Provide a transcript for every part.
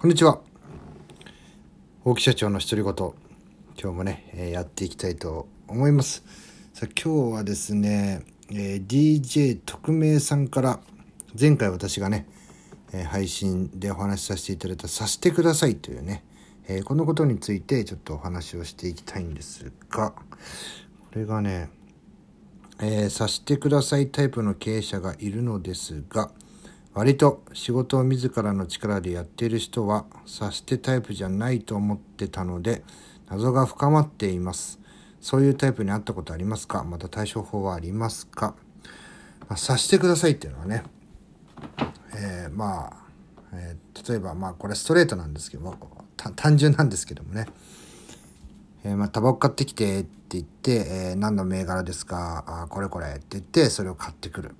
こんにちは。大木社長の独り言。今日もね、えー、やっていきたいと思います。さあ今日はですね、えー、DJ 特命さんから前回私がね、えー、配信でお話しさせていただいた「さしてください」というね、え、このことについてちょっとお話をしていきたいんですがこれがねえ、さしてくださいタイプの経営者がいるのですが割と仕事を自らの力でやっている人は察してタイプじゃないと思ってたので謎が深まっています。そういうタイプに会ったことありますか？また対処法はありますか、まあ、察してくださいっていうのはね、えー、まあ、えー、例えばまあこれストレートなんですけど単純なんですけどもね、えー、まあタバコ買ってきてって言って、えー、何の銘柄ですか？あこれこれって言ってそれを買ってくる。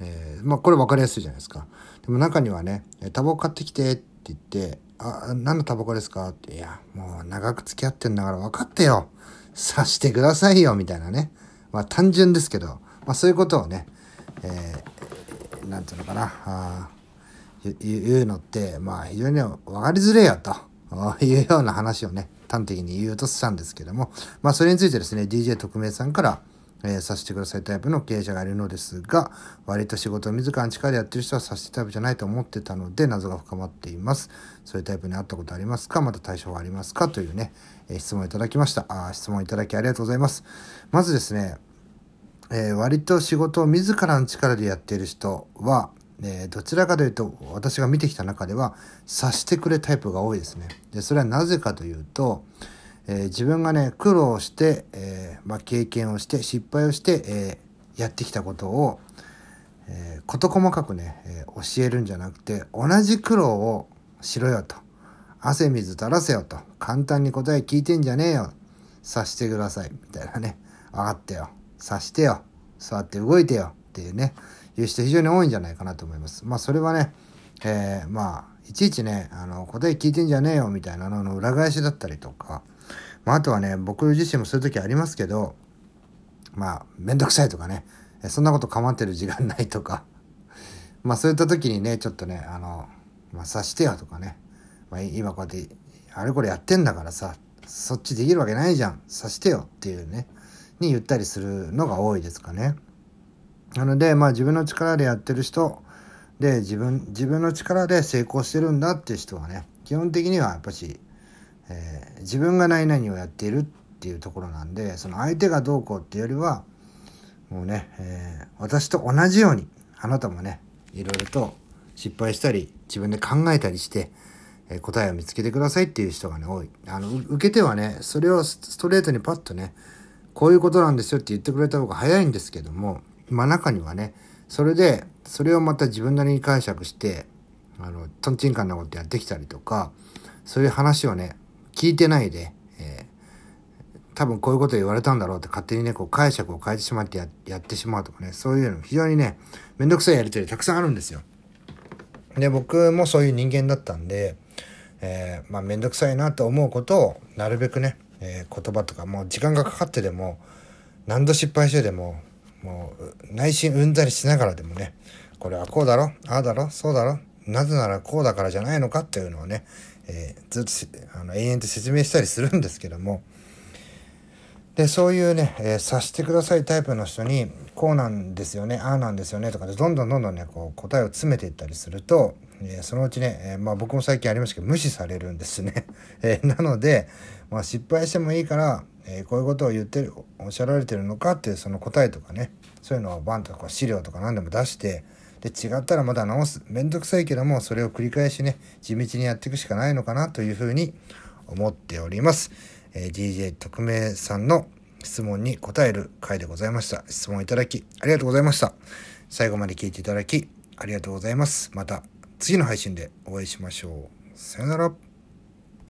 えー、まあこれ分かりやすいじゃないですか。でも中にはね、タバコ買ってきてって言って、あ、何のタバコですか？って、いや、もう長く付き合ってんだから分かってよ。さしてくださいよ、みたいなね。まあ単純ですけど、まあそういうことをね、えー、なんていうのかな、あ言うのって、まあ非常に分かりづれよと いうような話をね、端的に言うとしたんですけども、まあそれについてですね、DJ 特命さんから、えー、させてくださいタイプの経営者がいるのですが、割と仕事を自らの力でやってる人はさせてタイプじゃないと思ってたので、謎が深まっています。そういうタイプに会ったことありますか？また対象はありますか？というね、えー、質問いただきました。あ質問いただきありがとうございます。まずですね、えー、割と仕事を自らの力でやっている人は、えー、どちらかというと私が見てきた中では察してくれタイプが多いですね。でそれはなぜかというと、えー、自分がね苦労して、えー、まあ、経験をして失敗をして、えー、やってきたことを、え事細かくね、え教えるんじゃなくて同じ苦労をしろよと。汗水垂らせよと。簡単に答え聞いてんじゃねえよ。察してください。みたいなね。分かってよ。察してよ。座って動いてよ。っていうね。いう人非常に多いんじゃないかなと思います。まあそれはね、えー、まあいちいちねあの答え聞いてんじゃねえよ。みたいなのの裏返しだったりとか。まあ、あとはね、僕自身もそういう時ありますけど、まあ、めんどくさいとかね、そんなこと構ってる時間ないとか、まあ、そういった時にね、ちょっとね、あの、まあ、察してよとかね、まあ、今こうやって、あれこれやってんだからさ、そっちできるわけないじゃん、察してよっていうね、に言ったりするのが多いですかね。なので、まあ、自分の力でやってる人、で、自分、自分の力で成功してるんだっていう人はね、基本的にはやっぱし、えー、自分が何々をやっているっていうところなんでその相手がどうこうっていうよりはもうね、えー、私と同じようにあなたもねいろいろと失敗したり自分で考えたりして、えー、答えを見つけてくださいっていう人がね多い。あの受け手はねそれをストレートにパッとねこういうことなんですよって言ってくれた方が早いんですけどもまあ中にはねそれでそれをまた自分なりに解釈してあのとんちんかんなことやってきたりとかそういう話をね聞いてないで、えー、多分こういうこと言われたんだろうって勝手にね、こう解釈を変えてしまってややってしまうとかね、そういうの非常にね、めんどくさいやりとりたくさんあるんですよ。で、僕もそういう人間だったんで、えー、まあめんどくさいなと思うことをなるべくね、えー、言葉とかもう時間がかかってでも、何度失敗してでも、もう内心うんざりしながらでもね、これはこうだろああだろそうだろなぜならこうだからじゃないのかっていうのをね、えー、ずっとあの延々と説明したりするんですけどもでそういうね、えー、察してくださいタイプの人にこうなんですよねああなんですよねとかでどんどんどんどんねこう答えを詰めていったりすると、えー、そのうちね、えー、まあ僕も最近ありましたけど無視されるんですね。え、なので、まあ、失敗してもいいから、え、こういうことを言ってるおっしゃられてるのかっていうその答えとかねそういうのをバンとこう資料とか何でも出してで違ったらまだ直す。めんどくさいけどもそれを繰り返しね地道にやっていくしかないのかなというふうに思っております、えー、DJ 特命さんの質問に答える回でございました。質問いただきありがとうございました。最後まで聞いていただきありがとうございます。また次の配信でお会いしましょう。さよなら。